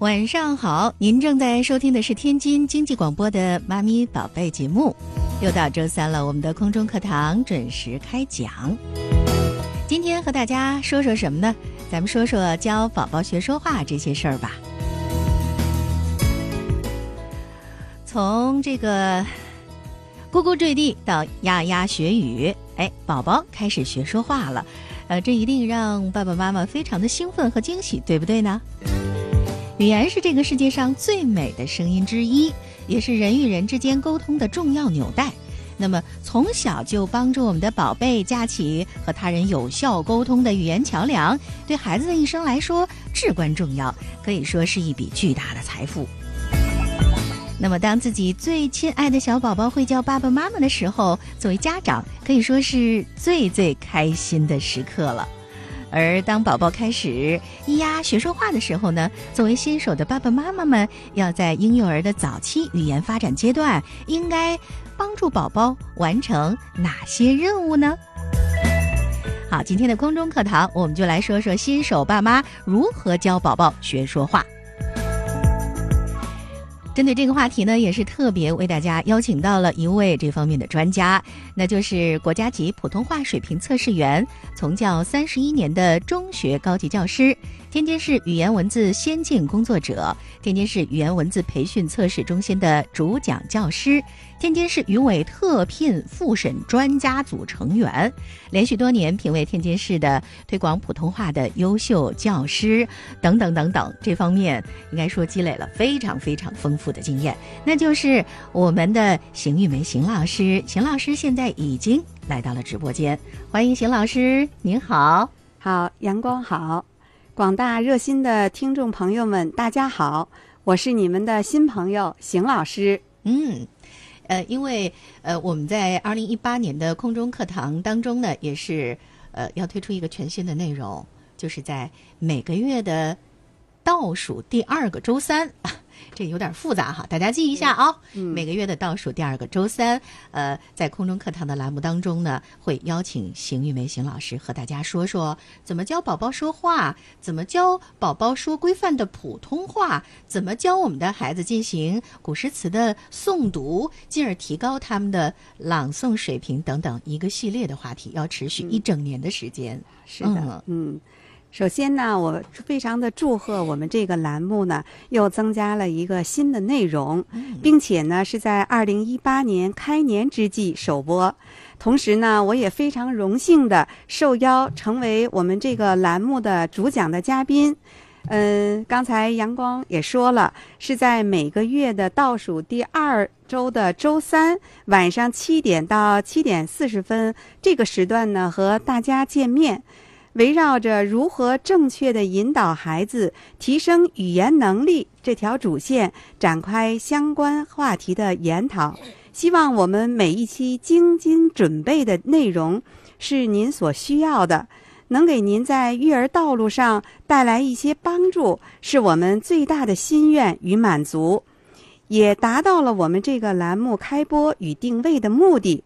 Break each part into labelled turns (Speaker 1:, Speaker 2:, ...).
Speaker 1: 晚上好，您正在收听的是天津经济广播的《妈咪宝贝》节目。又到周三了，我们的空中课堂准时开讲。今天和大家说说什么呢？咱们说说教宝宝学说话这些事儿吧。从这个咕咕坠地到呀呀学语，哎，宝宝开始学说话了，呃，这一定让爸爸妈妈非常的兴奋和惊喜，对不对呢？语言是这个世界上最美的声音之一，也是人与人之间沟通的重要纽带。那么，从小就帮助我们的宝贝架起和他人有效沟通的语言桥梁，对孩子的一生来说至关重要，可以说是一笔巨大的财富。那么，当自己最亲爱的小宝宝会叫爸爸妈妈的时候，作为家长可以说是最最开心的时刻了。而当宝宝开始咿呀学说话的时候呢，作为新手的爸爸妈妈们，要在婴幼儿的早期语言发展阶段，应该帮助宝宝完成哪些任务呢？好，今天的空中课堂，我们就来说说新手爸妈如何教宝宝学说话。针对这个话题呢，也是特别为大家邀请到了一位这方面的专家，那就是国家级普通话水平测试员，从教三十一年的中学高级教师。天津市语言文字先进工作者，天津市语言文字培训测试中心的主讲教师，天津市语委特聘复审专家组成员，连续多年评为天津市的推广普通话的优秀教师，等等等等，这方面应该说积累了非常非常丰富的经验。那就是我们的邢玉梅邢老师，邢老师现在已经来到了直播间，欢迎邢老师，您好，
Speaker 2: 好，阳光好。广大热心的听众朋友们，大家好，我是你们的新朋友邢老师。
Speaker 1: 嗯，呃，因为呃，我们在二零一八年的空中课堂当中呢，也是呃要推出一个全新的内容，就是在每个月的倒数第二个周三。这有点复杂哈，大家记一下啊。每个月的倒数第二个周三，呃，在空中课堂的栏目当中呢，会邀请邢玉梅邢老师和大家说说怎么教宝宝说话，怎么教宝宝说规范的普通话，怎么教我们的孩子进行古诗词的诵读，进而提高他们的朗诵水平等等一个系列的话题，要持续一整年的时间。
Speaker 2: 是的，嗯。首先呢，我非常的祝贺我们这个栏目呢，又增加了一个新的内容，并且呢是在二零一八年开年之际首播。同时呢，我也非常荣幸的受邀成为我们这个栏目的主讲的嘉宾。嗯，刚才阳光也说了，是在每个月的倒数第二周的周三晚上七点到七点四十分这个时段呢，和大家见面。围绕着如何正确的引导孩子提升语言能力这条主线，展开相关话题的研讨。希望我们每一期精心准备的内容是您所需要的，能给您在育儿道路上带来一些帮助，是我们最大的心愿与满足，也达到了我们这个栏目开播与定位的目的。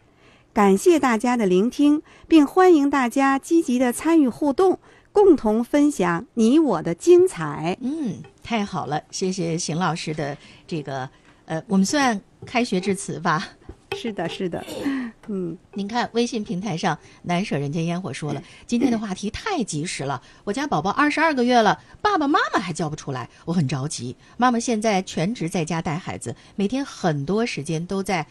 Speaker 2: 感谢大家的聆听，并欢迎大家积极的参与互动，共同分享你我的精彩。
Speaker 1: 嗯，太好了，谢谢邢老师的这个，呃，我们算开学致辞吧。
Speaker 2: 是的，是的。嗯，
Speaker 1: 您看微信平台上难舍人间烟火说了，今天的话题太及时了。我家宝宝二十二个月了，爸爸妈妈还叫不出来，我很着急。妈妈现在全职在家带孩子，每天很多时间都在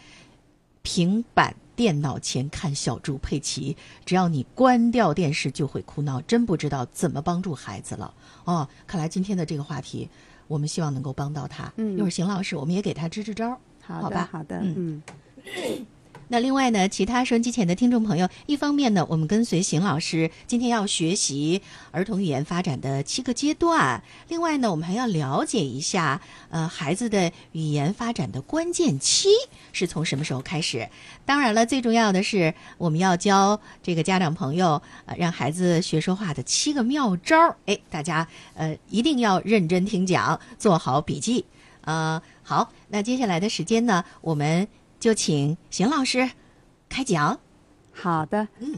Speaker 1: 平板。电脑前看小猪佩奇，只要你关掉电视就会哭闹，真不知道怎么帮助孩子了哦。看来今天的这个话题，我们希望能够帮到他。
Speaker 2: 嗯，
Speaker 1: 一会儿邢老师，我们也给他支支招，
Speaker 2: 好
Speaker 1: 吧？
Speaker 2: 好的，嗯。
Speaker 1: 那另外呢，其他收音机前的听众朋友，一方面呢，我们跟随邢老师今天要学习儿童语言发展的七个阶段；另外呢，我们还要了解一下，呃，孩子的语言发展的关键期是从什么时候开始。当然了，最重要的是，我们要教这个家长朋友，呃，让孩子学说话的七个妙招。哎，大家呃一定要认真听讲，做好笔记。呃，好，那接下来的时间呢，我们。就请邢老师开讲。
Speaker 2: 好的，嗯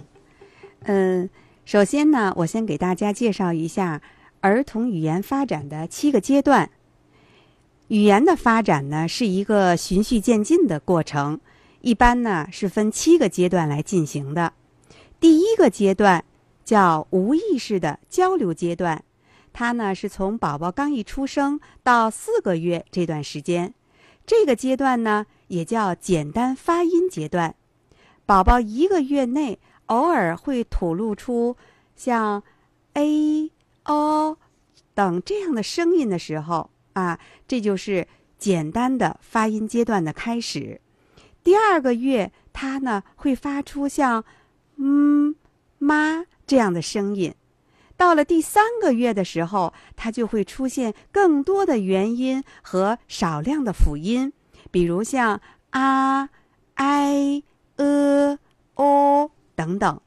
Speaker 2: 嗯，首先呢，我先给大家介绍一下儿童语言发展的七个阶段。语言的发展呢是一个循序渐进的过程，一般呢是分七个阶段来进行的。第一个阶段叫无意识的交流阶段，它呢是从宝宝刚一出生到四个月这段时间。这个阶段呢也叫简单发音阶段，宝宝一个月内偶尔会吐露出像 a、o 等这样的声音的时候。啊，这就是简单的发音阶段的开始。第二个月，他呢会发出像“嗯”“妈”这样的声音。到了第三个月的时候，它就会出现更多的元音和少量的辅音，比如像“啊”“哎”“呃”“哦”等等。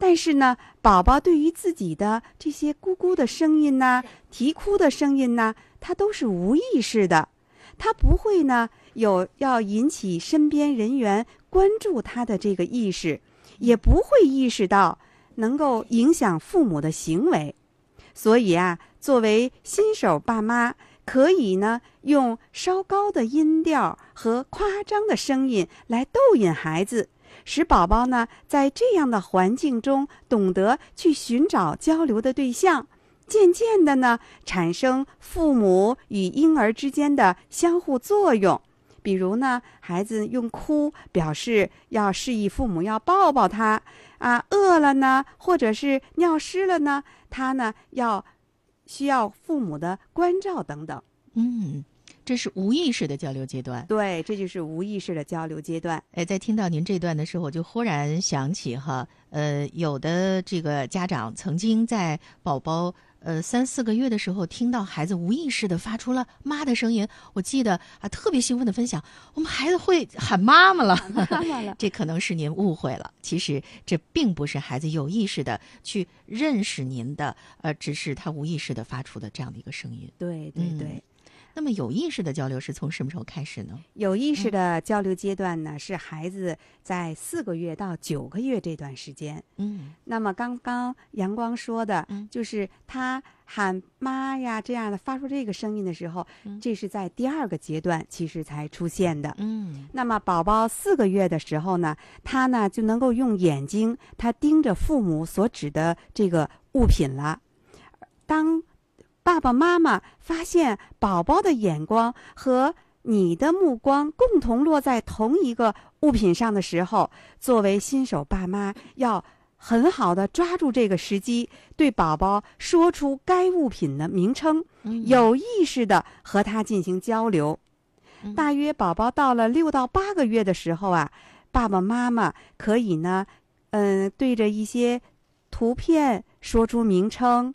Speaker 2: 但是呢，宝宝对于自己的这些咕咕的声音呐、啼哭的声音呐，他都是无意识的，他不会呢有要引起身边人员关注他的这个意识，也不会意识到能够影响父母的行为。所以啊，作为新手爸妈，可以呢用稍高的音调和夸张的声音来逗引孩子。使宝宝呢，在这样的环境中懂得去寻找交流的对象，渐渐的呢，产生父母与婴儿之间的相互作用。比如呢，孩子用哭表示要示意父母要抱抱他啊，饿了呢，或者是尿湿了呢，他呢要需要父母的关照等等。
Speaker 1: 嗯。这是无意识的交流阶段，
Speaker 2: 对，这就是无意识的交流阶段。
Speaker 1: 哎，在听到您这段的时候，我就忽然想起哈，呃，有的这个家长曾经在宝宝呃三四个月的时候，听到孩子无意识的发出了妈的声音，我记得啊，特别兴奋的分享，我们孩子会喊妈妈了，
Speaker 2: 妈妈了。
Speaker 1: 这可能是您误会了，其实这并不是孩子有意识的去认识您的，呃，只是他无意识的发出的这样的一个声音。
Speaker 2: 对对对。
Speaker 1: 那么有意识的交流是从什么时候开始呢？
Speaker 2: 有意识的交流阶段呢，是孩子在四个月到九个月这段时间。
Speaker 1: 嗯，
Speaker 2: 那么刚刚阳光说的，就是他喊妈呀这样的发出这个声音的时候，这是在第二个阶段其实才出现的。
Speaker 1: 嗯，
Speaker 2: 那么宝宝四个月的时候呢，他呢就能够用眼睛他盯着父母所指的这个物品了。当爸爸妈妈发现宝宝的眼光和你的目光共同落在同一个物品上的时候，作为新手爸妈要很好的抓住这个时机，对宝宝说出该物品的名称，有意识的和他进行交流。大约宝宝到了六到八个月的时候啊，爸爸妈妈可以呢，嗯，对着一些图片说出名称。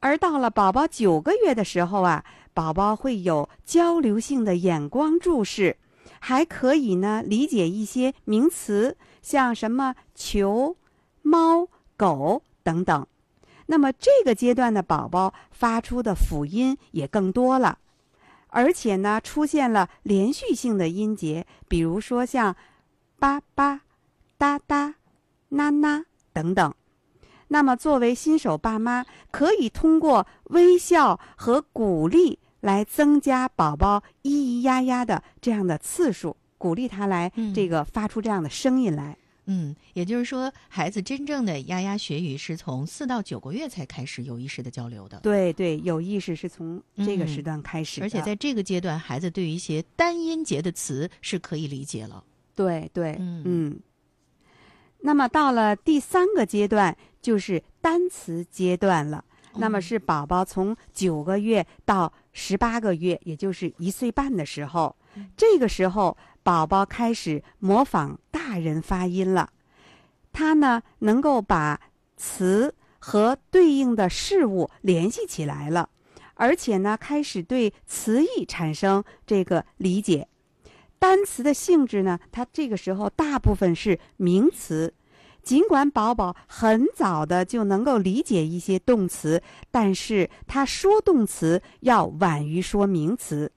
Speaker 2: 而到了宝宝九个月的时候啊，宝宝会有交流性的眼光注视，还可以呢理解一些名词，像什么球、猫、狗等等。那么这个阶段的宝宝发出的辅音也更多了，而且呢出现了连续性的音节，比如说像叭叭、哒哒、呐呐等等。那么，作为新手爸妈，可以通过微笑和鼓励来增加宝宝咿咿呀呀的这样的次数，鼓励他来这个发出这样的声音来。
Speaker 1: 嗯，也就是说，孩子真正的牙牙学语是从四到九个月才开始有意识的交流的。
Speaker 2: 对对，有意识是从这个时段开始，
Speaker 1: 而且在这个阶段，孩子对于一些单音节的词是可以理解了。
Speaker 2: 对对，嗯。那么到了第三个阶段。就是单词阶段了，那么是宝宝从九个月到十八个月，也就是一岁半的时候，这个时候宝宝开始模仿大人发音了，他呢能够把词和对应的事物联系起来了，而且呢开始对词义产生这个理解。单词的性质呢，它这个时候大部分是名词。尽管宝宝很早的就能够理解一些动词，但是他说动词要晚于说名词。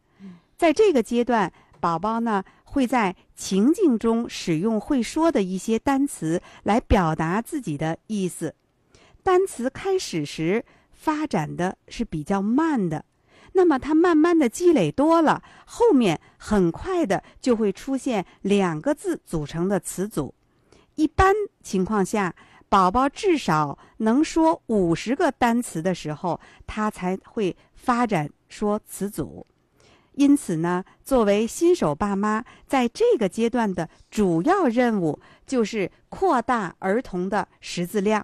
Speaker 2: 在这个阶段，宝宝呢会在情境中使用会说的一些单词来表达自己的意思。单词开始时发展的是比较慢的，那么他慢慢的积累多了，后面很快的就会出现两个字组成的词组。一般情况下，宝宝至少能说五十个单词的时候，他才会发展说词组。因此呢，作为新手爸妈，在这个阶段的主要任务就是扩大儿童的识字量。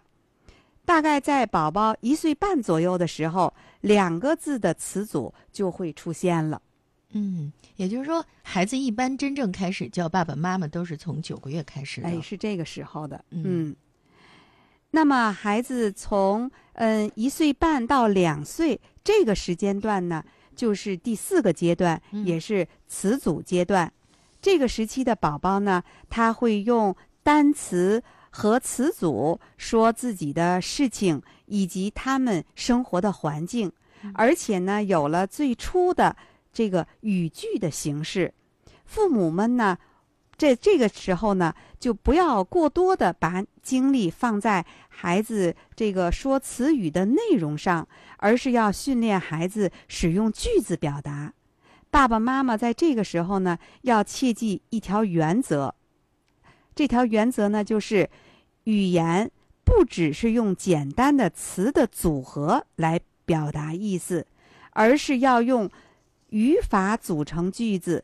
Speaker 2: 大概在宝宝一岁半左右的时候，两个字的词组就会出现了。
Speaker 1: 嗯，也就是说，孩子一般真正开始叫爸爸妈妈都是从九个月开始的。
Speaker 2: 哎，是这个时候的。
Speaker 1: 嗯
Speaker 2: 嗯。那么，孩子从嗯一岁半到两岁这个时间段呢，就是第四个阶段，
Speaker 1: 嗯
Speaker 2: 也是词组阶段。这个时期的宝宝呢，他会用单词和词组说自己的事情以及他们生活的环境，而且呢，有了最初的这个语句的形式。父母们呢，在这个时候呢，就不要过多的把精力放在孩子这个说词语的内容上，而是要训练孩子使用句子表达。爸爸妈妈在这个时候呢，要切记一条原则。这条原则呢，就是语言不只是用简单的词的组合来表达意思，而是要用语法组成句子，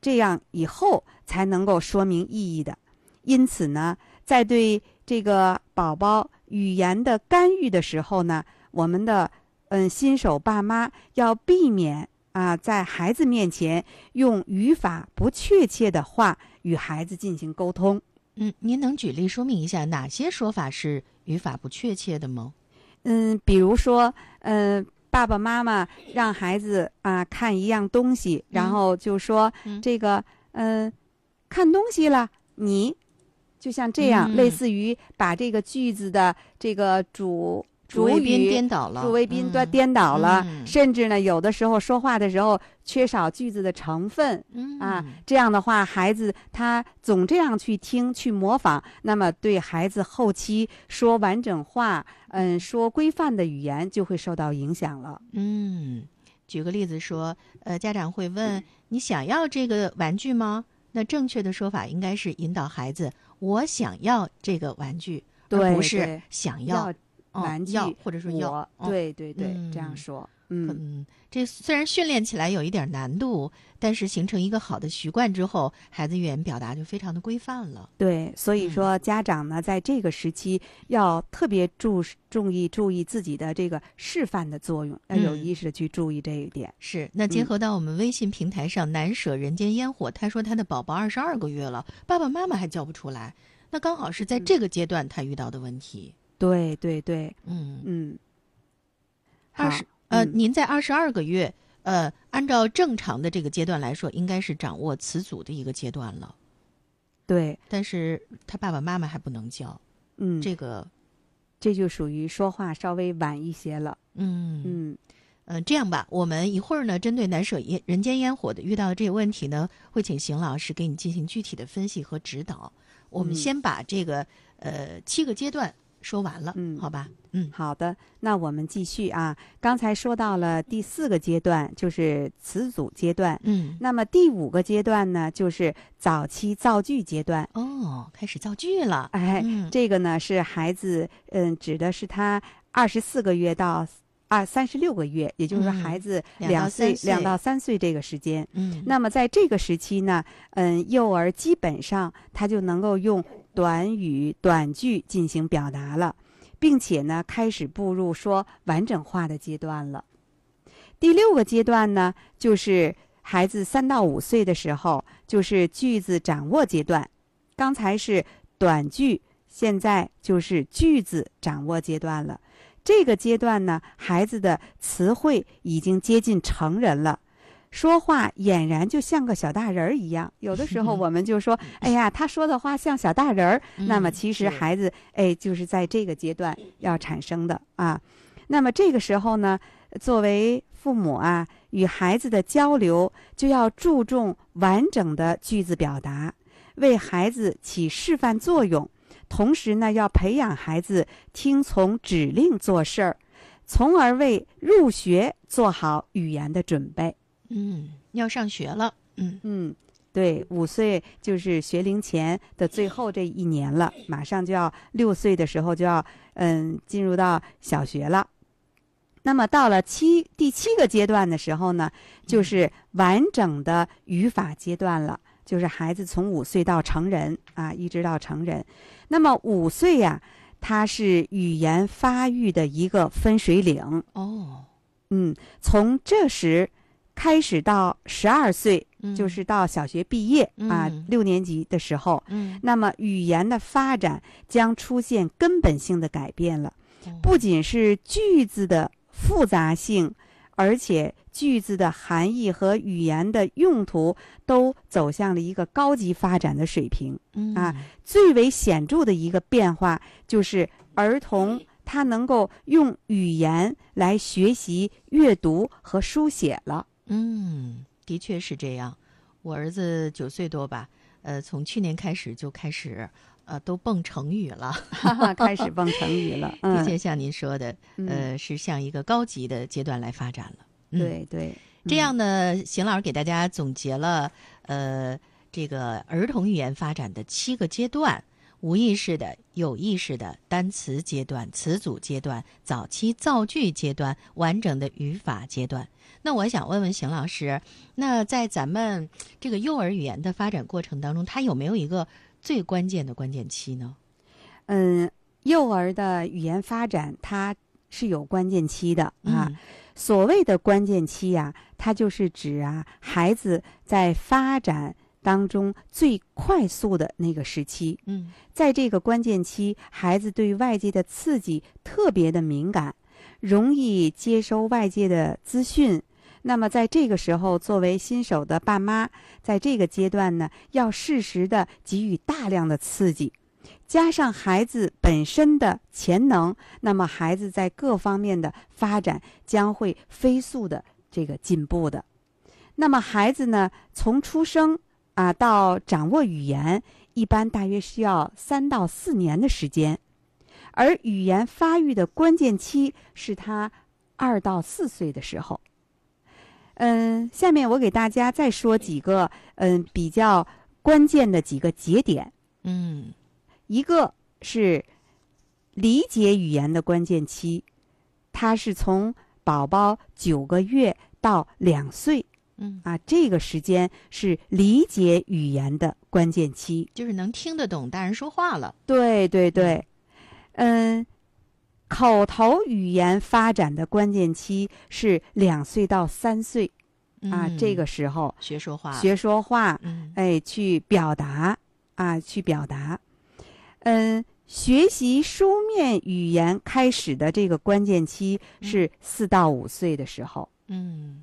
Speaker 2: 这样以后才能够说明意义的。因此呢，在对这个宝宝语言的干预的时候呢，我们的嗯新手爸妈要避免啊，在孩子面前用语法不确切的话与孩子进行沟通。
Speaker 1: 嗯，您能举例说明一下哪些说法是语法不确切的吗？
Speaker 2: 嗯，比如说，嗯、爸爸妈妈让孩子啊看一样东西，然后就说、
Speaker 1: 嗯。
Speaker 2: 这个，嗯、看东西了，你就像这样，
Speaker 1: 嗯。
Speaker 2: 类似于把这个句子的这个主
Speaker 1: 主谓宾颠倒了，
Speaker 2: 主谓宾颠倒了，
Speaker 1: 嗯
Speaker 2: 甚至呢，有的时候说话的时候缺少句子的成分。
Speaker 1: 嗯
Speaker 2: 啊，这样的话，孩子他总这样去听、去模仿，那么对孩子后期说完整话、嗯，说规范的语言就会受到影响了。
Speaker 1: 嗯，举个例子说，呃，家长会问你想要这个玩具吗？那正确的说法应该是引导孩子，我想要这个玩具，而
Speaker 2: 对
Speaker 1: 不是想
Speaker 2: 要
Speaker 1: 哦
Speaker 2: 玩具
Speaker 1: 要或者说要
Speaker 2: 对对对，这
Speaker 1: 嗯
Speaker 2: 样说，嗯，
Speaker 1: 嗯，这虽然训练起来有一点难度，但是形成一个好的习惯之后，孩子语言表达就非常的规范了。
Speaker 2: 对，所以
Speaker 1: 嗯
Speaker 2: 说家长呢，在这个时期要特别注注意注意自己的这个示范的作用，要有
Speaker 1: 嗯
Speaker 2: 意识的去注意这一点。
Speaker 1: 是，那结
Speaker 2: 嗯
Speaker 1: 合到我们微信平台上，难舍人间烟火，他说他的宝宝二十二个月了，爸爸妈妈还叫不出来，那刚好是在
Speaker 2: 嗯
Speaker 1: 这个阶段他遇到的问题。
Speaker 2: 对对对，
Speaker 1: 嗯，
Speaker 2: 嗯，
Speaker 1: 二
Speaker 2: 好
Speaker 1: 十呃，
Speaker 2: 嗯。
Speaker 1: 您在二十二个月，呃，按照正常的这个阶段来说，应该是掌握词组的一个阶段了，
Speaker 2: 对，
Speaker 1: 但是他爸爸妈妈还不能教，
Speaker 2: 嗯，
Speaker 1: 这个，
Speaker 2: 这就属于说话稍微晚一些了。
Speaker 1: 嗯。
Speaker 2: 嗯。
Speaker 1: 嗯、这样吧，我们一会儿呢，针对难舍烟人间烟火的遇到的这个问题呢，会请邢老师给你进行具体的分析和指导。我们
Speaker 2: 嗯。
Speaker 1: 先把这个呃七个阶段说完了，
Speaker 2: 嗯
Speaker 1: 好吧？嗯
Speaker 2: 好的，那我们继续啊。刚才说到了第四个阶段，就是词组阶段。
Speaker 1: 嗯，
Speaker 2: 那么第五个阶段呢，就是早期造句阶段。
Speaker 1: 哦，开始造句了，
Speaker 2: 哎，
Speaker 1: 嗯
Speaker 2: 这个呢是孩子，嗯，指的是他二十四个月到二三十六个月，也就是说
Speaker 1: 嗯
Speaker 2: 孩子
Speaker 1: 两
Speaker 2: 岁两到三岁这个时间。
Speaker 1: 嗯，
Speaker 2: 那么在这个时期呢，嗯，幼儿基本上他就能够用短语、短句进行表达了，并且呢，开始步入说完整话的阶段了。第六个阶段呢，就是孩子三到五岁的时候，就是句子掌握阶段。刚才是短句，现在就是句子掌握阶段了。这个阶段呢，孩子的词汇已经接近成人了。说话俨然就像个小大人儿一样，有的时候我们就说：“ 哎呀，他说的话像小大人儿。”那么
Speaker 1: 嗯
Speaker 2: 其实孩子哎，就是在这个阶段要产生的啊。那么这个时候呢，作为父母啊，与孩子的交流就要注重完整的句子表达，为孩子起示范作用。同时呢，要培养孩子听从指令做事儿。从而为入学做好语言的准备。
Speaker 1: 嗯，要上学了。嗯
Speaker 2: 嗯，对，五岁就是学龄前的最后这一年了，马上就要六岁的时候就要嗯进入到小学了。那么到了七第七个阶段的时候呢，就是完整的语法阶段了，就是孩子从五岁到成人啊，一直到成人。那么五岁呀，它是语言发育的一个分水岭。
Speaker 1: 哦，
Speaker 2: 嗯，从这时开始到十二岁，
Speaker 1: 嗯
Speaker 2: 就是到小学毕业啊
Speaker 1: 嗯，
Speaker 2: 六年级的时候，
Speaker 1: 嗯，
Speaker 2: 那么语言的发展将出现根本性的改变了。
Speaker 1: 哦
Speaker 2: 不仅是句子的复杂性，而且句子的含义和语言的用途都走向了一个高级发展的水平。
Speaker 1: 嗯
Speaker 2: 啊，最为显著的一个变化就是儿童他能够用语言来学习阅读和书写了。
Speaker 1: 嗯，的确是这样。我儿子九岁多吧，呃，从去年开始就开始，呃，都蹦成语了。
Speaker 2: 哈哈，开始蹦成语了。
Speaker 1: 的
Speaker 2: 嗯，
Speaker 1: 确像您说的，
Speaker 2: 嗯
Speaker 1: 呃，是向一个高级的阶段来发展了。嗯，
Speaker 2: 对对，
Speaker 1: 这样呢，邢老师给大家总结了，呃，这个儿童语言发展的七个阶段：无意识的、有意识的、单词阶段、词组阶段、早期造句阶段、完整的语法阶段。那我想问问邢老师，那在咱们这个幼儿语言的发展过程当中，它有没有一个最关键的关键期呢？
Speaker 2: 嗯，幼儿的语言发展它是有关键期的啊。
Speaker 1: 嗯
Speaker 2: 所谓的关键期呀、它就是指啊孩子在发展当中最快速的那个时期。
Speaker 1: 嗯
Speaker 2: 在这个关键期，孩子对外界的刺激特别的敏感，容易接收外界的资讯。那么，在这个时候，作为新手的爸妈，在这个阶段呢，要适时的给予大量的刺激，加上孩子本身的潜能，那么孩子在各方面的发展将会飞速的这个进步的。那么，孩子呢，从出生啊到掌握语言，一般大约需要三到四年的时间，而语言发育的关键期是他二到四岁的时候。嗯，下面我给大家再说几个嗯比较关键的几个节点，
Speaker 1: 嗯
Speaker 2: 一个是理解语言的关键期，它是从宝宝九个月到两岁
Speaker 1: 嗯，
Speaker 2: 啊，这个时间是理解语言的关键期。
Speaker 1: 就是能听得懂大人说话了。
Speaker 2: 对对对，嗯，口头语言发展的关键期是两岁到三岁。啊，
Speaker 1: 嗯
Speaker 2: 这个时候
Speaker 1: 学说话，
Speaker 2: 学说话，
Speaker 1: 嗯。
Speaker 2: 哎，去表达啊，去表达。嗯，学习书面语言开始的这个关键期是四到五岁的时候。
Speaker 1: 嗯。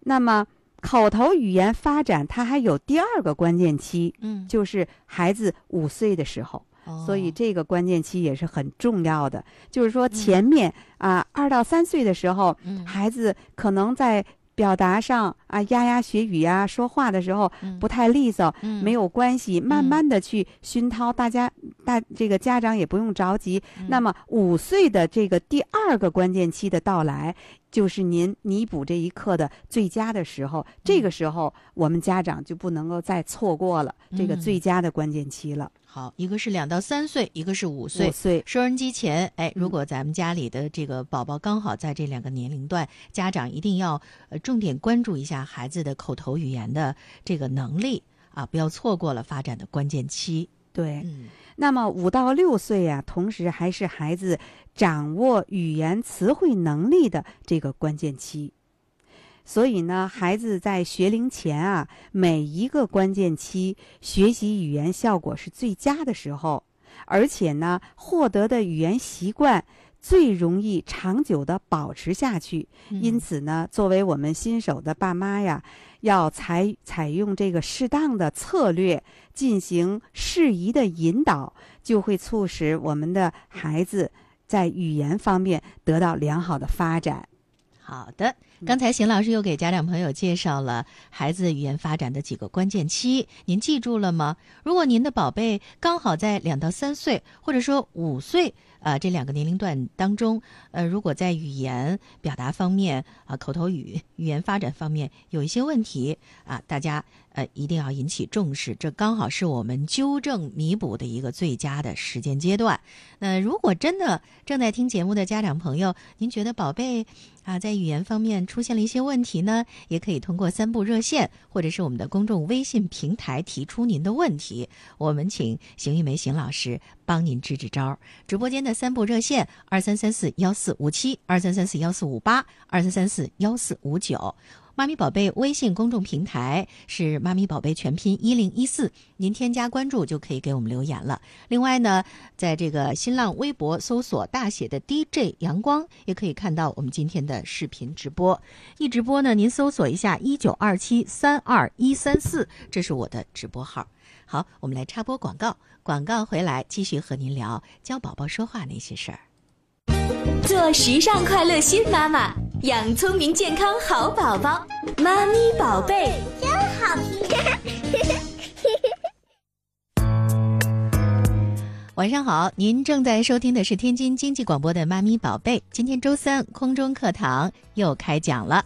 Speaker 2: 那么口头语言发展它还有第二个关键期，
Speaker 1: 嗯，
Speaker 2: 就是孩子五岁的时候。所以
Speaker 1: 哦。
Speaker 2: 这个关键期也是很重要的。就是说，前面啊，二到三岁的时候，
Speaker 1: 嗯。
Speaker 2: 孩子可能在表达上啊，牙牙学语呀、说话的时候
Speaker 1: 嗯。
Speaker 2: 不太利索，
Speaker 1: 嗯。
Speaker 2: 没有关系，慢慢的去熏陶，大家大这个家长也不用着急。
Speaker 1: 嗯。
Speaker 2: 那么五岁的这个第二个关键期的到来，就是您弥补这一刻的最佳的时候。这个时候，我们家长就不能够再错过了这个
Speaker 1: 嗯
Speaker 2: 最佳的关键期了。
Speaker 1: 好，一个是两到三岁，一个是五岁
Speaker 2: 五。岁，
Speaker 1: 收音机前，哎，如
Speaker 2: 嗯
Speaker 1: 果咱们家里的这个宝宝刚好在这两个年龄段，家长一定要呃重点关注一下孩子的口头语言的这个能力啊，不要错过了发展的关键期。
Speaker 2: 对。
Speaker 1: 嗯
Speaker 2: 那么五到六岁呀、同时还是孩子掌握语言词汇能力的这个关键期。所以呢，孩子在学龄前啊，每一个关键期学习语言效果是最佳的时候，而且呢，获得的语言习惯最容易长久的保持下去。因此呢，作为我们新手的爸妈呀，要采采用这个适当的策略，进行适宜的引导，就会促使我们的孩子在语言方面得到良好的发展。
Speaker 1: 好的，
Speaker 2: 嗯
Speaker 1: 刚才邢老师又给家长朋友介绍了孩子语言发展的几个关键期，您记住了吗？如果您的宝贝刚好在两到三岁，或者说五岁，呃这两个年龄段当中，呃，如果在语言表达方面啊，口头语语言发展方面有一些问题啊，大家呃一定要引起重视，这刚好是我们纠正弥补的一个最佳的时间阶段。那如果真的正在听节目的家长朋友，您觉得宝贝啊在语言方面出现了一些问题呢，也可以通过三部热线或者是我们的公众微信平台提出您的问题，我们请邢玉梅邢老师帮您支支招。直播间的三部热线：二三三四幺四五七、二三三四幺四五八、二三三四幺四五九。妈咪宝贝微信公众平台是“妈咪宝贝”全拼一零一四，您添加关注就可以给我们留言了。另外呢，在这个新浪微博搜索大写的 DJ 阳光，也可以看到我们今天的视频直播。一直播呢，您搜索一下一九二七三二一三四，这是我的直播号。好，我们来插播广告，广告回来继续和您聊教宝宝说话那些事儿。
Speaker 3: 做时尚快乐新妈妈，养聪明健康好宝宝，妈咪宝贝
Speaker 4: 真好听。
Speaker 1: 晚上好，您正在收听的是天津经济广播的《妈咪宝贝》，今天周三空中课堂又开讲了。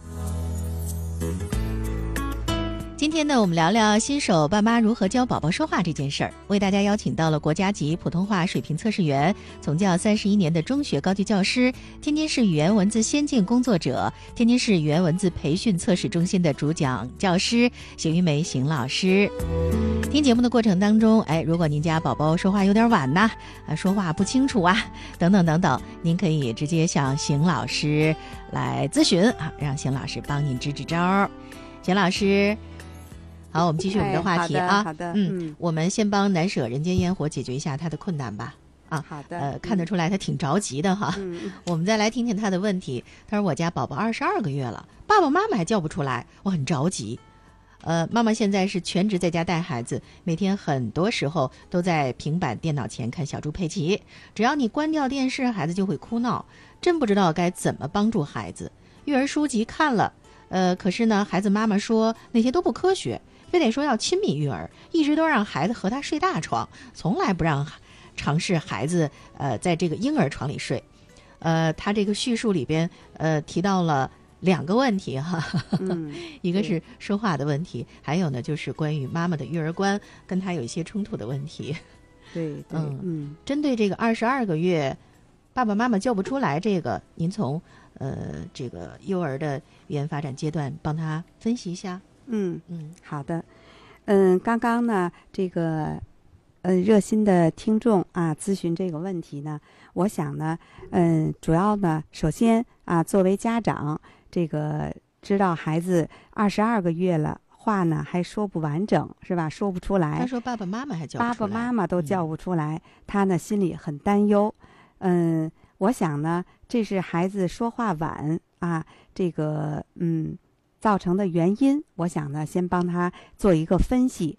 Speaker 1: 今天呢，我们聊聊新手爸妈如何教宝宝说话这件事儿。为大家邀请到了国家级普通话水平测试员、从教三十一年的中学高级教师、天津市语言文字先进工作者、天津市语言文字培训测试中心的主讲教师邢玉梅邢老师。听节目的过程当中，哎，如果您家宝宝说话有点晚呐，啊，说话不清楚啊，等等等等，您可以直接向邢老师来咨询啊，让邢老师帮您支支招儿。邢老师。好，我们继续我们的话题啊。
Speaker 2: 好的，
Speaker 1: 嗯，我们先帮难舍人间烟火解决一下他的困难吧。啊，
Speaker 2: 好的。
Speaker 1: 呃，看得出来他挺着急的哈。
Speaker 2: 嗯，
Speaker 1: 我们再来听听他的问题。他说：“我家宝宝二十二个月了，爸爸妈妈还叫不出来，我很着急。呃，妈妈现在是全职在家带孩子，每天很多时候都在平板电脑前看小猪佩奇。只要你关掉电视，孩子就会哭闹，真不知道该怎么帮助孩子。育儿书籍看了，呃，可是呢，孩子妈妈说那些都不科学。”非得说要亲密育儿，一直都让孩子和他睡大床，从来不让尝试孩子呃在这个婴儿床里睡。呃，他这个叙述里边呃提到了两个问题哈，一个是说话的问题，还有呢就是关于妈妈的育儿观跟他有一些冲突的问题。
Speaker 2: 对，嗯嗯，
Speaker 1: 针对这个二十二个月爸爸妈妈叫不出来这个，您从呃这个幼儿的语言发展阶段帮他分析一下。
Speaker 2: 嗯嗯，好的，嗯，刚刚呢，这个，嗯，热心的听众啊，咨询这个问题呢，我想呢，嗯，主要呢，首先啊，作为家长，这个知道孩子二十二个月了，话呢还说不完整，是吧？说不出来。
Speaker 1: 他说爸爸妈妈还叫
Speaker 2: 爸爸妈妈都叫不出来，他呢心里很担忧。嗯，我想呢，这是孩子说话晚啊，这个嗯。造成的原因，我想呢，先帮他做一个分析。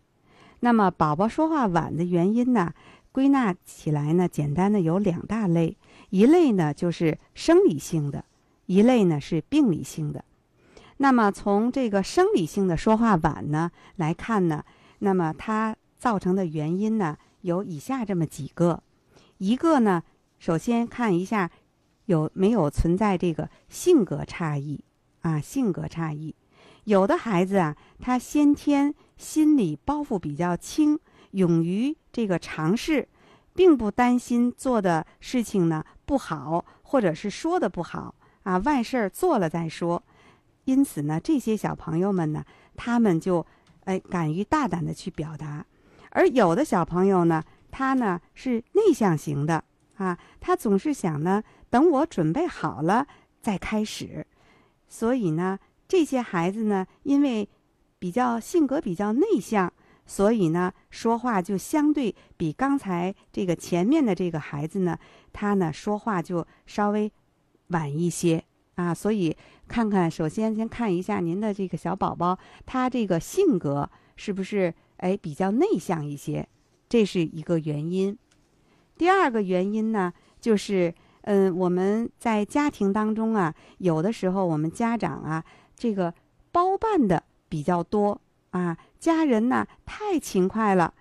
Speaker 2: 那么，宝宝说话晚的原因呢，归纳起来呢，简单的有两大类，一类呢就是生理性的，一类呢是病理性的。那么，从这个生理性的说话晚呢来看呢，那么它造成的原因呢有以下这么几个：一个呢，首先看一下有没有存在这个性格差异。啊，性格差异，有的孩子啊，他先天心理包袱比较轻，勇于这个尝试，并不担心做的事情呢不好，或者是说的不好啊，万事儿做了再说。因此呢，这些小朋友们呢，他们就哎敢于大胆的去表达，而有的小朋友呢，他呢是内向型的啊，他总是想呢，等我准备好了再开始。所以呢，这些孩子呢，因为比较性格比较内向，所以呢，说话就相对比刚才这个前面的这个孩子呢，他呢说话就稍微晚一些啊。所以看看，首先先看一下您的这个小宝宝，他这个性格是不是哎比较内向一些，这是一个原因。第二个原因呢，就是。嗯，我们在家庭当中啊，有的时候我们家长啊，这个包办的比较多啊，家人呢太勤快了，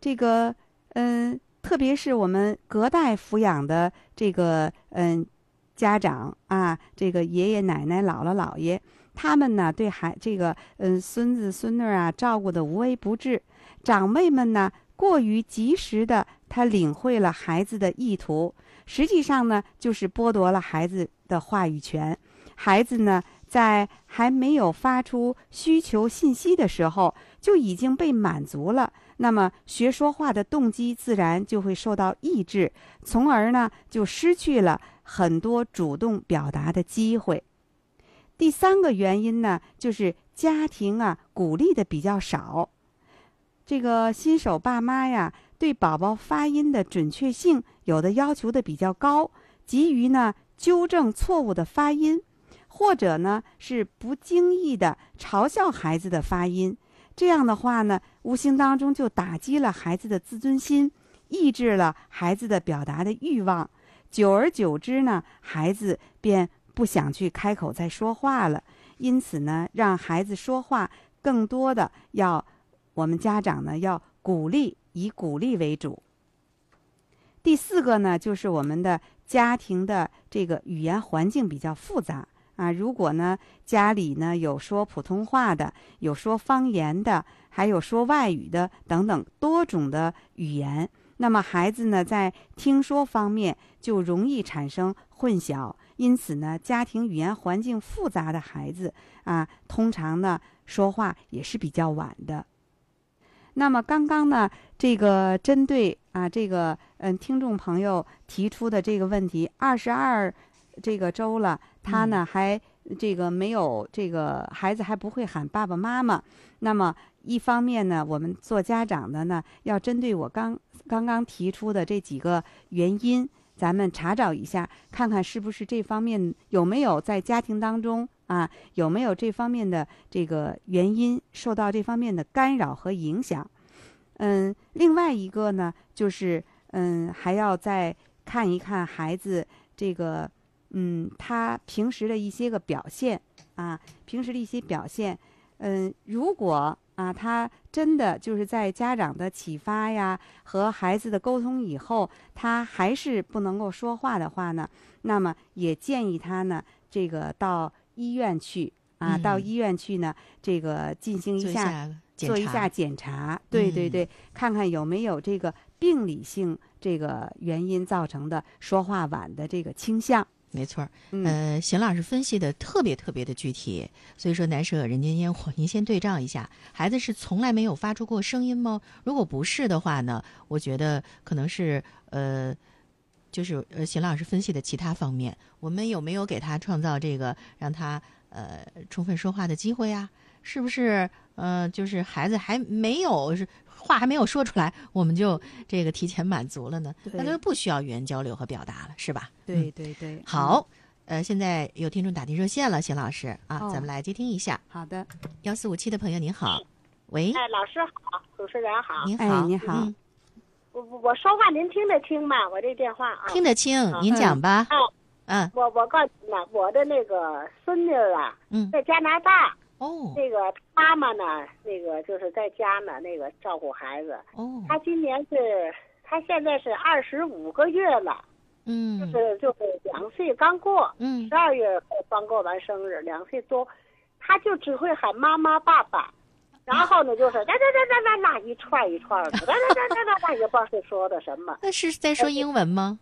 Speaker 2: 这个嗯，特别是我们隔代抚养的这个嗯家长啊，这个爷爷奶奶、姥姥姥爷，他们呢对孩这个嗯孙子孙女啊照顾的无微不至，长辈们呢过于及时的他领会了孩子的意图，实际上呢就是剥夺了孩子的话语权，孩子呢。在还没有发出需求信息的时候，就已经被满足了。那么学说话的动机自然就会受到抑制，从而呢就失去了很多主动表达的机会。第三个原因呢，就是家庭啊鼓励的比较少。这个新手爸妈呀，对宝宝发音的准确性有的要求的比较高，急于呢纠正错误的发音。或者呢，是不经意的嘲笑孩子的发音，这样的话呢，无形当中就打击了孩子的自尊心，抑制了孩子的表达的欲望。久而久之呢，孩子便不想去开口再说话了。因此呢，让孩子说话，更多的要我们家长呢要鼓励，以鼓励为主。第四个呢，就是我们的家庭的这个语言环境比较复杂。啊，如果呢家里呢有说普通话的，有说方言的，还有说外语的等等多种的语言，那么孩子呢在听说方面就容易产生混淆。因此呢，家庭语言环境复杂的孩子啊，通常呢说话也是比较晚的。那么刚刚呢，这个针对啊这个嗯听众朋友提出的这个问题，二十二。这个周了，他呢还这个没有这个孩子还不会喊爸爸妈妈。那么一方面呢，我们做家长的呢，要针对我刚刚刚提出的这几个原因，咱们查找一下，看看是不是这方面有没有在家庭当中啊，有没有这方面的这个原因受到这方面的干扰和影响。嗯，另外一个呢，就是嗯，还要再看一看孩子这个。嗯，他平时的一些个表现啊，平时的一些表现，嗯，如果啊，他真的就是在家长的启发呀和孩子的沟通以后，他还是不能够说话的话呢，那么也建议他呢，这个到医院去啊，到医院去呢，这个进行一下做一下检查，对对对，看看有没有这个病理性这个原因造成的说话晚的这个倾向。
Speaker 1: 没错儿，呃，邢老师分析的特别特别的具体，所以说难舍人间烟火，您先对照一下，孩子是从来没有发出过声音吗？如果不是的话呢，我觉得可能是呃，就是呃，邢老师分析的其他方面，我们有没有给他创造这个让他呃充分说话的机会呀？是不是呃，就是孩子还没有是。话还没有说出来，我们就这个提前满足了呢，那就不需要语言交流和表达了，是吧？
Speaker 2: 对对对。
Speaker 1: 好，呃，现在有听众打进热线了，邢老师啊，咱们来接听一下。
Speaker 2: 好的，
Speaker 1: 幺四五七的朋友您好，喂。
Speaker 5: 哎，老师好，主持人好。
Speaker 1: 您好，
Speaker 2: 您好。
Speaker 5: 我我说话您听得清吗？我这电话啊。
Speaker 1: 听得清，您讲吧。
Speaker 5: 哦。嗯。我我告诉你呢，我的那个孙女啊，在加拿大。
Speaker 1: 哦，
Speaker 5: 那个妈妈呢？那个就是在家呢，那个照顾孩子。
Speaker 1: 哦，
Speaker 5: 他今年是，他现在是二十五个月了。
Speaker 1: 嗯，
Speaker 5: 就是就是两岁刚过。
Speaker 1: 嗯，
Speaker 5: 十二月刚过完生日，两岁多，他就只会喊妈妈、爸爸，然后呢就是哒哒哒哒哒一串一串的，哒哒哒哒哒哒也不知道是说的什么。
Speaker 1: 那是在说英文吗？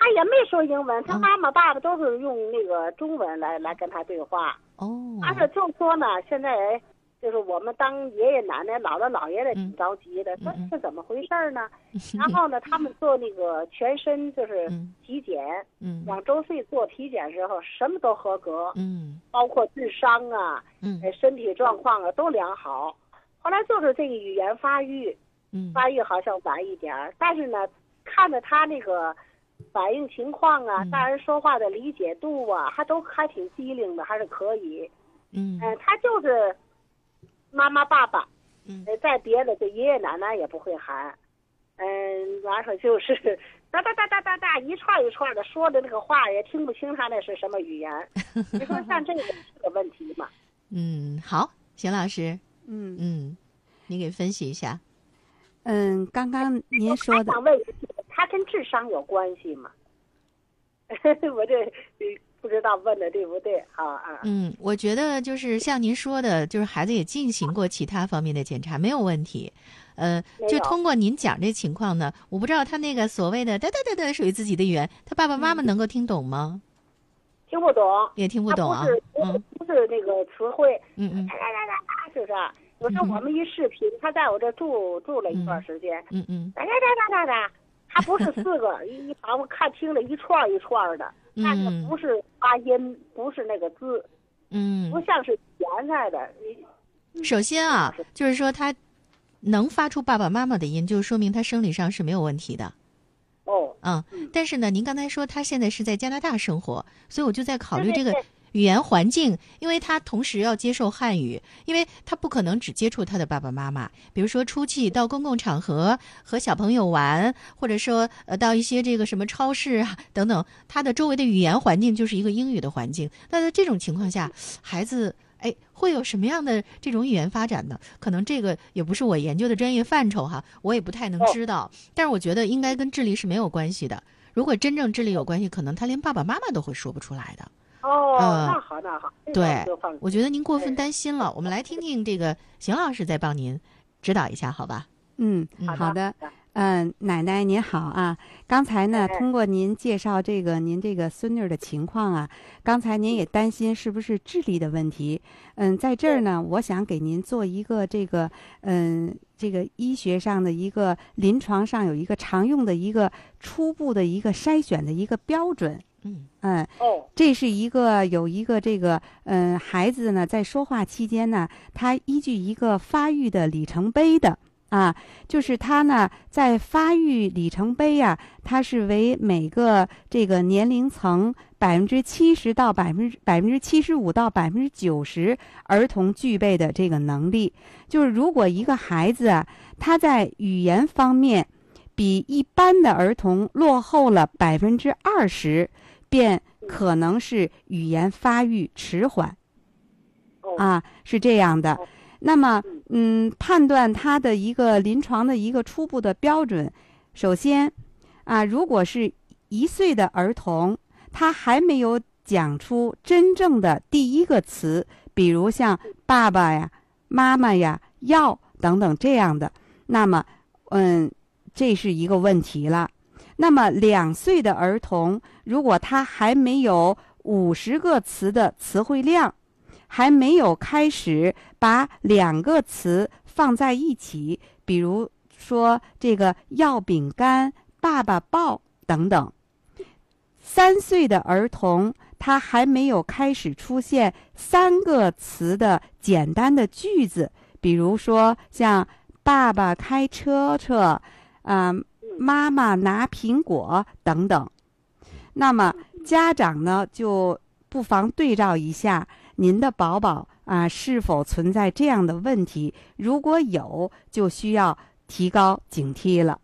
Speaker 5: 他也没说英文，他妈妈、爸爸都是用那个中文来来跟他对话。
Speaker 1: 哦，
Speaker 5: 他说就说呢，现在就是我们当爷爷奶奶、姥姥姥爷的挺着急的，说是怎么回事呢？然后呢，他们做那个全身就是体检，
Speaker 1: 嗯，
Speaker 5: 两周岁做体检时候什么都合格，
Speaker 1: 嗯，
Speaker 5: 包括智商啊，
Speaker 1: 嗯，
Speaker 5: 身体状况啊都良好。后来就是这个语言发育，
Speaker 1: 嗯，
Speaker 5: 发育好像晚一点儿但是呢，看着他那个。反应情况啊，大人说话的理解度啊，还都还挺机灵的，还是可以。
Speaker 1: 嗯，
Speaker 5: 他就是妈妈、爸爸，
Speaker 1: 嗯，
Speaker 5: 再别的，这爷爷奶奶也不会喊。嗯，完了就是哒哒哒哒哒哒一串一串的说的那个话，也听不清他那是什么语言。你说 像这个是个问题吗？
Speaker 1: 嗯，好，邢老师，
Speaker 2: 嗯
Speaker 1: 嗯，你给分析一下。
Speaker 2: 嗯，刚刚您说的
Speaker 5: 我想问一句，它跟智商有关系吗？我这呃不知道问的对不对啊啊。
Speaker 1: 嗯，我觉得就是像您说的，就是孩子也进行过其他方面的检查，没有问题。呃，就通过您讲这情况呢，我不知道他那个所谓的哒哒哒哒属于自己的语言，他爸爸妈妈能够听懂吗？
Speaker 5: 听不懂，
Speaker 1: 也听不懂啊
Speaker 5: 不是。不是
Speaker 1: 嗯
Speaker 5: 不是那个词汇，
Speaker 1: 嗯嗯
Speaker 5: 哒哒哒哒哒，是不是？有时候我们一视频，他在我这住住了一段时间，
Speaker 1: 嗯嗯
Speaker 5: 哒哒哒哒哒哒，他不是四个，一一好像看清了一串一串的，但是
Speaker 1: 嗯
Speaker 5: 不是发音，不是那个字，
Speaker 1: 嗯
Speaker 5: 不像是言来的。你
Speaker 1: 首先啊，就是说他能发出爸爸妈妈的音，就说明他生理上是没有问题的。
Speaker 5: 哦，
Speaker 1: 嗯
Speaker 5: 嗯，
Speaker 1: 但是呢，您刚才说他现在是在加拿大生活，所以我就在考虑这个
Speaker 5: 对对对
Speaker 1: 语言环境，因为他同时要接受汉语，因为他不可能只接触他的爸爸妈妈，比如说出去到公共场合和小朋友玩，或者说呃到一些这个什么超市啊等等，他的周围的语言环境就是一个英语的环境。那在这种情况下，孩子。哎，会有什么样的这种语言发展呢？可能这个也不是我研究的专业范畴哈，我也不太能
Speaker 5: 哦
Speaker 1: 知道。但是我觉得应该跟智力是没有关系的。如果真正智力有关系，可能他连爸爸妈妈都会说不出来的。
Speaker 5: 哦，
Speaker 1: 呃
Speaker 5: 那好那好，
Speaker 1: 对
Speaker 5: 我
Speaker 1: 觉得您过分担心了。我们来听听这个邢老师再帮您指导一下，好吧？
Speaker 2: 嗯，
Speaker 1: 嗯
Speaker 2: 好的。嗯，奶奶您好啊！刚才呢，
Speaker 5: 哎
Speaker 2: 通过您介绍这个您这个孙女儿的情况啊，刚才您也担心是不是智力的问题。嗯，在这儿呢，我想给您做一个这个嗯这个医学上的一个临床上有一个常用的一个初步的一个筛选的一个标准。
Speaker 1: 嗯
Speaker 2: 嗯，
Speaker 5: 哦，
Speaker 2: 这是一个有一个这个嗯孩子呢在说话期间呢，他依据一个发育的里程碑的。啊，就是他呢，在发育里程碑呀、它是为每个这个年龄层百分之七十到百分之百分之七十五到百分之九十儿童具备的这个能力。就是如果一个孩子啊，他在语言方面比一般的儿童落后了百分之二十，便可能是语言发育迟缓。
Speaker 5: 哦，
Speaker 2: 啊，是这样的
Speaker 5: 哦。
Speaker 2: 那么，嗯，判断他的一个临床的一个初步的标准，首先，啊，如果是一岁的儿童，他还没有讲出真正的第一个词，比如像爸爸呀、妈妈呀、要等等这样的，那么，嗯，这是一个问题了。那么，两岁的儿童，如果他还没有五十个词的词汇量，还没有开始把两个词放在一起，比如说这个要饼干、爸爸抱等等。三岁的儿童，他还没有开始出现三个词的简单的句子，比如说像“爸爸开车车”，啊、妈妈拿苹果等等。那么家长呢，就不妨对照一下您的宝宝啊是否存在这样的问题。如果有，就需要提高警惕了，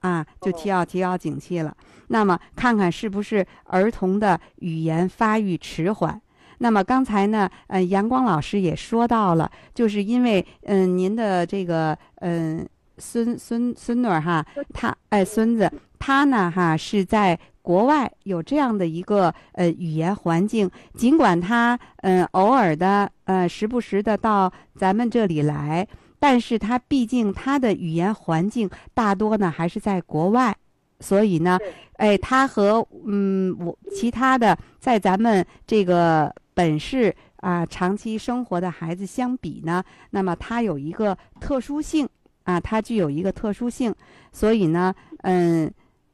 Speaker 2: 啊，就提要提高警惕了。那么看看是不是儿童的语言发育迟缓。那么刚才呢，呃，阳光老师也说到了，就是因为嗯、您的这个嗯、孙孙孙女儿哈，他哎孙子他呢哈是在国外有这样的一个呃语言环境，尽管他嗯、偶尔的呃时不时的到咱们这里来，但是他毕竟他的语言环境大多呢还是在国外，所以呢，哎，他和嗯我其他的在咱们这个本市啊长期生活的孩子相比呢，那么他有一个特殊性啊，它具有一个特殊性，所以呢，嗯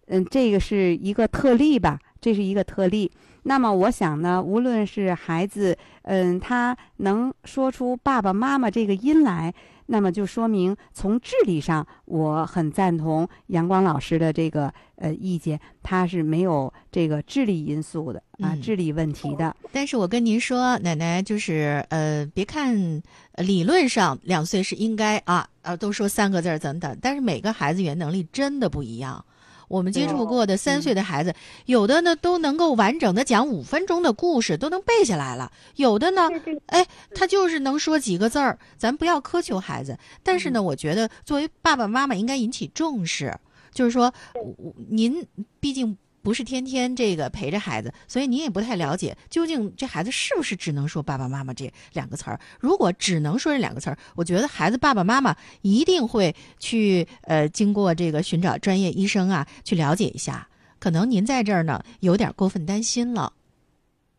Speaker 2: 嗯，这个是一个特例吧，这是一个特例。那么我想呢，无论是孩子，嗯，他能说出爸爸妈妈这个音来，那么就说明从智力上，我很赞同阳光老师的这个呃意见，他是没有这个智力因素的啊，
Speaker 1: 嗯
Speaker 2: 智力问题的。
Speaker 1: 但是我跟您说，奶奶就是呃，别看呃理论上两岁是应该啊啊，都说三个字儿等等，但是每个孩子语言能力真的不一样。我们接触过的三岁的孩子，有的呢都能够完整的讲五分钟的故事，都能背下来了；有的呢，哎，他就是能说几个字儿。咱不要苛求孩子，但是呢，我觉得作为爸爸妈妈应该引起重视，就是说，我您毕竟。不是天天这个陪着孩子，所以您也不太了解究竟这孩子是不是只能说爸爸妈妈这两个词儿。如果只能说这两个词儿，我觉得孩子爸爸妈妈一定会去呃经过这个寻找专业医生啊去了解一下。可能您在这儿呢有点过分担心了。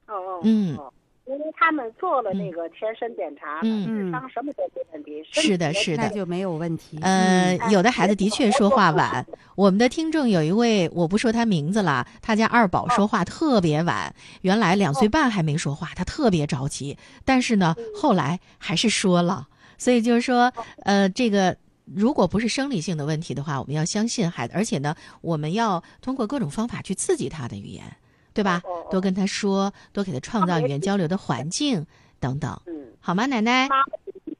Speaker 5: 哦哦，
Speaker 1: 嗯
Speaker 5: 哦，因为他们做了那个全身检查，
Speaker 1: 嗯。
Speaker 5: 智商什么都没问题，
Speaker 1: 是的是的。
Speaker 2: 那就没有问题。
Speaker 1: 呃，
Speaker 5: 嗯。
Speaker 1: 有的孩子的确说话晚。我们的听众有一位，我不说他名字了，他家二宝说话特别晚，原来两岁半还没说话，他特别着急，但是呢，后来还是说了。所以就是说，呃，这个如果不是生理性的问题的话，我们要相信孩子，而且呢，我们要通过各种方法去刺激他的语言，对吧？多跟他说，多给他创造语言交流的环境等等，
Speaker 5: 嗯，
Speaker 1: 好吗，奶奶？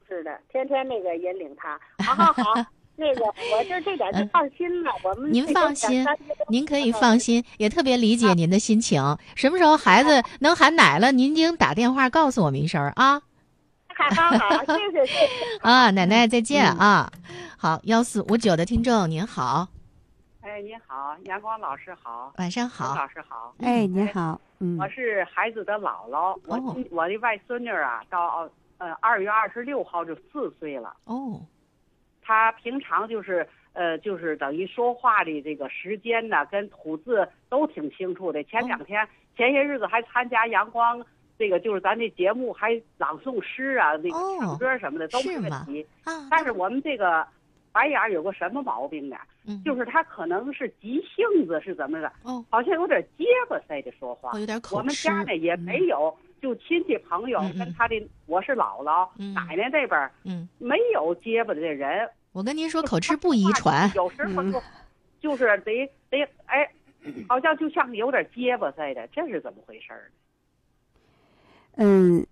Speaker 5: 是的，天天那个引领他。好好好，那个我就这点就放心了。我们
Speaker 1: 您放心您可以放心，也特别理解您的心情。什么时候孩子能喊奶了，您经打电话告诉我们一声儿啊
Speaker 5: 好好好，谢谢谢谢。
Speaker 1: 啊！奶奶再见啊！好，幺四五九的听众您好，
Speaker 6: 哎，你好，阳光老师好，
Speaker 1: 晚上
Speaker 6: 刘
Speaker 1: 好。
Speaker 6: 老师好，
Speaker 2: 哎，您好，嗯
Speaker 6: 我是孩子的姥姥，我我的外孙女啊，到呃二月二十六号就四岁了，
Speaker 1: 哦，
Speaker 6: 她平常就是呃就是等于说话的这个时间呢，跟吐字都挺清楚的。前两天、前些日子还参加阳光。这个就是咱这节目还朗诵诗啊，那个
Speaker 1: 哦
Speaker 6: 唱歌什么的、都没问题。
Speaker 1: 啊，
Speaker 6: 但是我们这个白眼儿有个什么毛病呢？
Speaker 1: 嗯
Speaker 6: 就是他可能是急性子是怎么的？
Speaker 1: 哦，
Speaker 6: 好像有点结巴似的说话
Speaker 1: 哦。有点口
Speaker 6: 我们家呢也没有，就亲戚朋友跟他的，我是姥姥、
Speaker 1: 嗯
Speaker 6: 奶奶这边
Speaker 1: 嗯，
Speaker 6: 没有结巴的人。
Speaker 1: 我跟您说，口吃不遗传。
Speaker 6: 有时候
Speaker 2: 嗯
Speaker 6: 就就是得得哎，好像就像有点结巴似的，这是怎么回事儿？
Speaker 2: 嗯，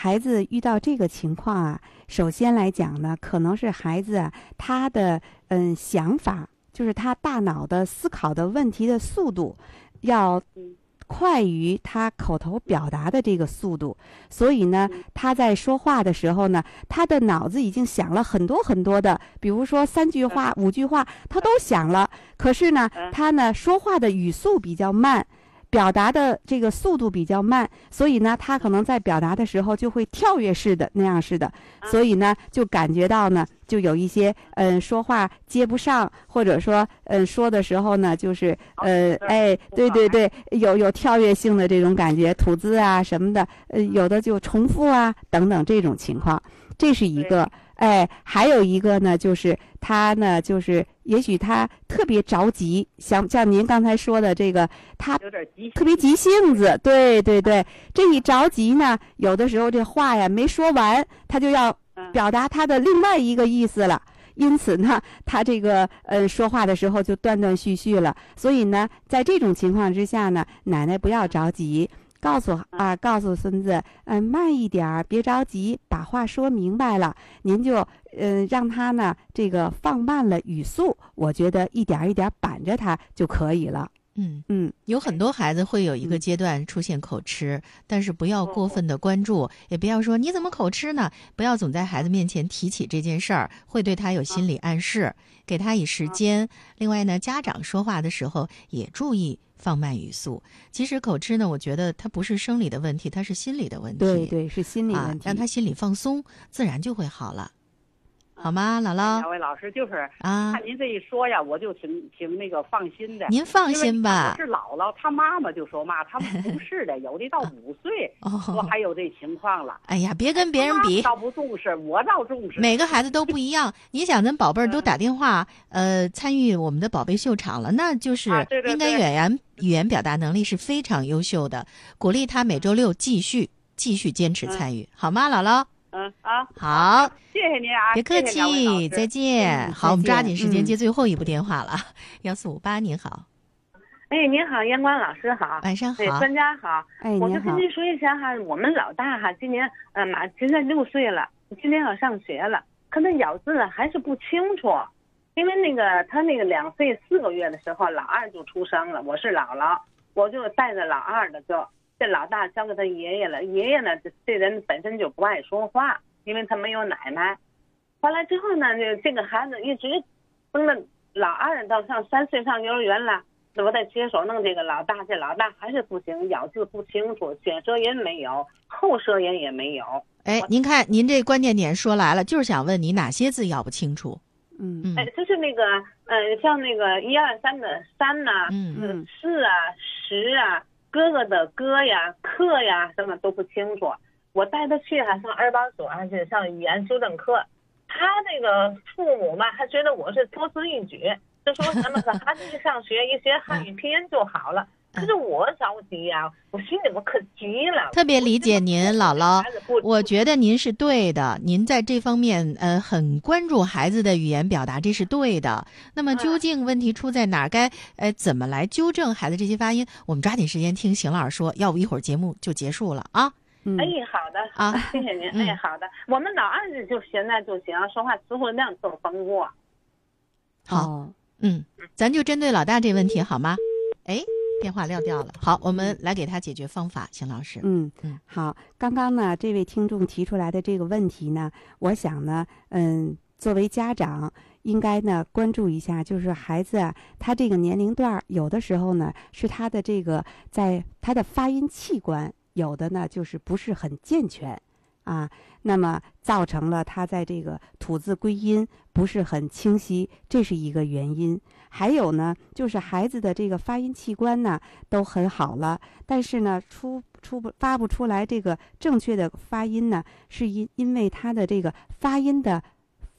Speaker 2: 孩子遇到这个情况啊，首先来讲呢，可能是孩子啊他的嗯想法，就是他大脑的思考的问题的速度要
Speaker 6: 嗯。
Speaker 2: 快于他口头表达的这个速度，所以呢
Speaker 6: 嗯，
Speaker 2: 他在说话的时候呢，他的脑子已经想了很多很多的，比如说三句话、五句话，他都想了，可是呢，
Speaker 6: 嗯。
Speaker 2: 他呢说话的语速比较慢。表达的这个速度比较慢，所以呢，他可能在表达的时候就会跳跃式的那样式的，所以呢，就感觉到呢，就有一些嗯说话接不上，或者说嗯说的时候呢，就是呃
Speaker 6: 好
Speaker 2: 哎，对对对，有有跳跃性的这种感觉，吐字啊什么的，呃，有的就重复啊等等这种情况，这是一个。哎，还有一个呢，就是他呢，就是也许他特别着急，像像您刚才说的这个，他
Speaker 6: 有点急
Speaker 2: 特别急性子，对对对，这一着急呢，有的时候这话呀没说完，他就要
Speaker 6: 嗯
Speaker 2: 表达他的另外一个意思了。因此呢，他这个呃说话的时候就断断续续了。所以呢，在这种情况之下呢，奶奶不要着急，告诉啊，告诉孙子，嗯、慢一点儿，别着急，把话说明白了，您就嗯、让他呢这个放慢了语速，我觉得一点儿一点儿板着他就可以了。
Speaker 1: 嗯，
Speaker 2: 嗯，
Speaker 1: 有很多孩子会有一个阶段出现口吃，但是不要过分的关注，也不要说你怎么口吃呢？不要总在孩子面前提起这件事儿，会对他有心理暗示，给他以时间。另外呢，家长说话的时候也注意放慢语速。其实口吃呢，我觉得它不是生理的问题，它是心理的问题。
Speaker 2: 对对，是心理
Speaker 1: 啊
Speaker 2: 问，题。
Speaker 1: 让他心里放松，自然就会好了，好吗，姥姥
Speaker 6: 两位老师就是
Speaker 1: 啊
Speaker 6: 看？您这一说呀，我就挺挺那个放心的。
Speaker 1: 您放心吧
Speaker 6: 是姥姥，她妈妈就说嘛，他们不是的，有的到 五岁都
Speaker 1: 哦，
Speaker 6: 还有这情况了。
Speaker 1: 哎呀，别跟别人比，
Speaker 6: 倒不重视，我倒重视。
Speaker 1: 每个孩子都不一样。你想，咱宝贝儿都打电话，呃，参与我们的宝贝秀场了，那就是应该
Speaker 6: 对
Speaker 1: 语言语言表达能力是非常优秀的。鼓励他每周六继续继续坚持参与，好吗，姥姥？
Speaker 6: 嗯啊，
Speaker 1: 好，
Speaker 6: 谢谢您啊，
Speaker 1: 别客气，再见。
Speaker 2: 嗯
Speaker 1: 好，我们抓紧时间
Speaker 2: 嗯。
Speaker 1: 接最后一部电话了，幺四五八，您好，
Speaker 7: 哎，您好，阳光老师好，
Speaker 1: 晚上好。
Speaker 7: 哎，。专家好，
Speaker 2: 哎，您好，
Speaker 7: 我就跟您说一下哈，我们老大哈，今年呃马现在六岁了，今年要上学了，可能咬字还是不清楚，因为那个他那个两岁四个月的时候，老二就出生了，我是姥姥，我就带着老二的就这老大交给他爷爷了。爷爷呢，这这人本身就不爱说话，因为他没有奶奶。后来之后呢，这这个孩子一直等到老二到上三岁上幼儿园了，那我再接手弄这个老大，这老大还是不行，咬字不清楚，前舌音没有，后舌音也没有。
Speaker 1: 哎，您看您这关键点说来了，就是想问你哪些字咬不清楚？
Speaker 2: 嗯
Speaker 1: 嗯
Speaker 7: 哎，就是那个，嗯，像那个一二三的三呐、
Speaker 1: 嗯
Speaker 2: 嗯
Speaker 7: 四啊，十啊，哥哥的哥呀，课呀，什么都不清楚。我带他去还上儿保所，还是上语言纠正课。他那个父母嘛，还觉得我是多此一举，就说什么和孩子一上学一学汉语拼音就好了。可是我着急呀、我心里我可急了。
Speaker 1: 特别理解您，姥姥。我觉得您是对的，您在这方面呃很关注孩子的语言表达，这是对的。那么究竟问题出在哪儿？该呃怎么来纠正孩子这些发音？我们抓紧时间听邢老师说，要不一会儿节目就结束了啊。
Speaker 2: 嗯
Speaker 7: 哎，好的
Speaker 1: 啊
Speaker 7: 谢谢您。
Speaker 1: 嗯
Speaker 7: 哎，好的，我们老二子就现在就行，说话词汇量都丰富。
Speaker 1: 好，
Speaker 2: 哦
Speaker 1: 嗯，咱就针对老大这问题好吗？哎，电话撂掉了。好，我们来给他解决方法，邢老师。
Speaker 2: 嗯
Speaker 1: 嗯，
Speaker 2: 好，刚刚呢，这位听众提出来的这个问题呢，我想呢，嗯，作为家长，应该呢关注一下，就是孩子啊，他这个年龄段儿，有的时候呢是他的这个在他的发音器官，有的呢就是不是很健全。啊，那么造成了他在这个吐字归音不是很清晰，这是一个原因。还有呢，就是孩子的这个发音器官呢都很好了，但是呢出出不发不出来这个正确的发音呢，是因因为他的这个发音的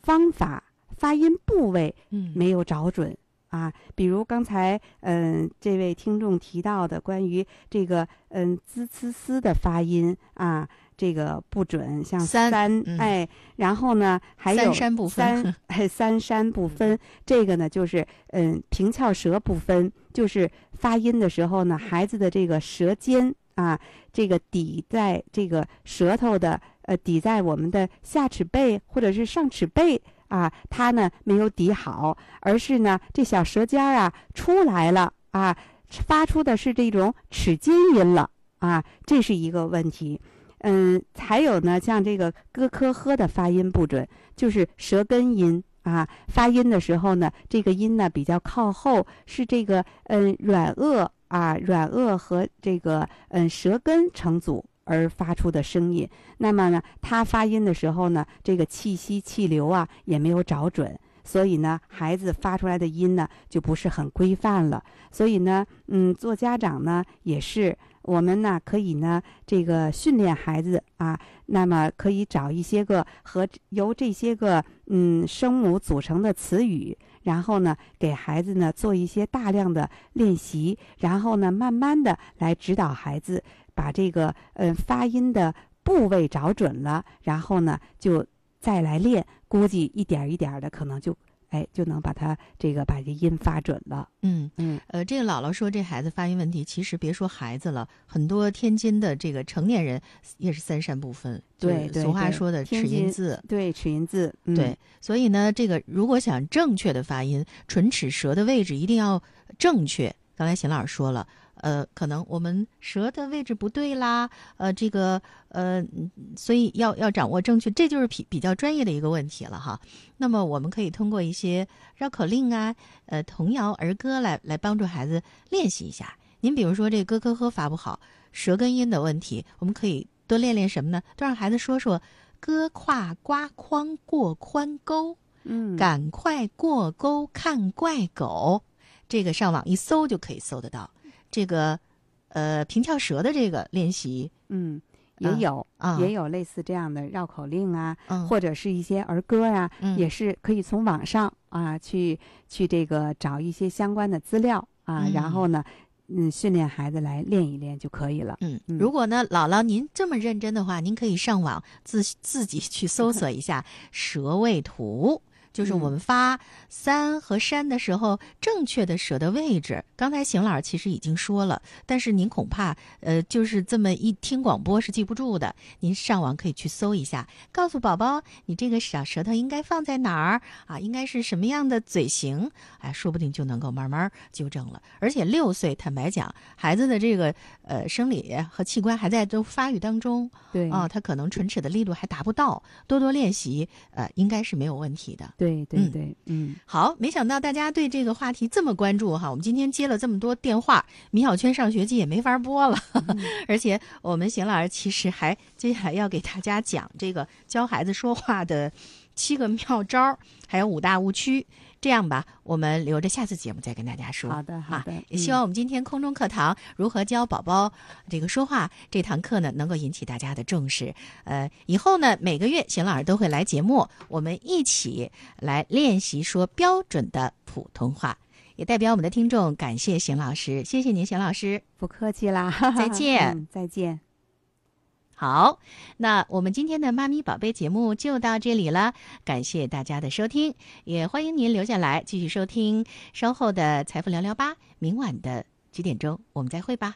Speaker 2: 方法、发音部位
Speaker 1: 嗯，
Speaker 2: 没有找准啊。比如刚才嗯、这位听众提到的关于这个嗯滋呲丝的发音啊，这个不准，像
Speaker 1: 三
Speaker 2: 哎，然后呢还有
Speaker 1: 三山不分
Speaker 2: 三哎 三山不分，这个呢就是嗯平翘舌不分，就是发音的时候呢，孩子的这个舌尖啊，这个抵在这个舌头的呃抵在我们的下齿背或者是上齿背啊，它呢没有抵好，而是呢这小舌尖儿啊出来了啊，发出的是这种齿尖音了啊，这是一个问题。嗯，还有呢，像这个咯科呵的发音不准，就是舌根音啊，发音的时候呢，这个音呢比较靠后，是这个嗯软腭啊，软腭和这个嗯舌根成组而发出的声音。那么呢，它发音的时候呢，这个气息气流啊也没有找准。所以呢，孩子发出来的音呢就不是很规范了。所以呢，嗯，做家长呢也是，我们呢可以呢这个训练孩子啊，那么可以找一些个和由这些个嗯声母组成的词语，然后呢给孩子呢做一些大量的练习，然后呢慢慢的来指导孩子把这个嗯发音的部位找准了，然后呢就再来练，估计一点一点的可能就哎就能把它这个把这音发准了。
Speaker 1: 嗯。
Speaker 2: 嗯
Speaker 1: 呃，这个姥姥说这孩子发音问题，其实别说孩子了，很多天津的这个成年人也是三山不分，对俗话说的齿音字。
Speaker 2: 对，齿音字，嗯、
Speaker 1: 对，所以呢，这个如果想正确的发音，唇齿舌的位置一定要正确。刚才邢老师说了，呃，可能我们舌的位置不对啦，呃，这个呃，嗯所以要要掌握正确，这就是比比较专业的一个问题了哈。那么我们可以通过一些绕口令啊，呃，童谣儿歌来来帮助孩子练习一下。您比如说这咯咯呵发不好，舌根音的问题，我们可以多练练什么呢？多让孩子说说哥胯瓜筐过宽沟，
Speaker 2: 嗯，
Speaker 1: 赶快过沟看怪狗。这个上网一搜就可以搜得到。这个呃平翘舌的这个练习
Speaker 2: 嗯，也
Speaker 1: 啊
Speaker 2: 有、
Speaker 1: 啊，
Speaker 2: 也有类似这样的绕口令啊，
Speaker 1: 嗯
Speaker 2: 或者是一些儿歌呀、
Speaker 1: 嗯
Speaker 2: 也是可以从网上啊去去这个找一些相关的资料啊，
Speaker 1: 嗯
Speaker 2: 然后呢，嗯，训练孩子来练一练就可以了。
Speaker 1: 嗯，
Speaker 2: 嗯
Speaker 1: 如果呢，姥姥您这么认真的话，您可以上网自自己去搜索一下舌位图。就是我们发三和山的时候，正确的舌的位置。刚才邢老师其实已经说了，但是您恐怕呃，就是这么一听广播是记不住的。您上网可以去搜一下，告诉宝宝你这个小舌头应该放在哪儿啊，应该是什么样的嘴型，哎，说不定就能够慢慢纠正了。而且六岁，坦白讲，孩子的这个呃生理和器官还在都发育当中，
Speaker 2: 对
Speaker 1: 啊，他可能唇齿的力度还达不到，多多练习，呃，应该是没有问题的。
Speaker 2: 对对
Speaker 1: 嗯
Speaker 2: 对，嗯，
Speaker 1: 好，没想到大家对这个话题这么关注哈。我们今天接了这么多电话，米小圈上学记也没法播了，而且我们邢老师其实还接下来要给大家讲这个教孩子说话的七个妙招儿，还有五大误区。这样吧，我们留着下次节目再跟大家说。
Speaker 2: 好的好
Speaker 1: 啊
Speaker 2: 的，
Speaker 1: 也希望我们今天空中课堂如何教宝宝这个说话这堂课呢，能够引起大家的重视。呃，以后呢，每个月邢老师都会来节目，我们一起来练习说标准的普通话。也代表我们的听众感谢邢老师，谢谢您，邢老师。
Speaker 2: 不客气啦，
Speaker 1: 再见
Speaker 2: 嗯再见。
Speaker 1: 好，那我们今天的妈咪宝贝节目就到这里了，感谢大家的收听，也欢迎您留下来继续收听稍后的财富聊聊吧。明晚的几点钟我们再会吧。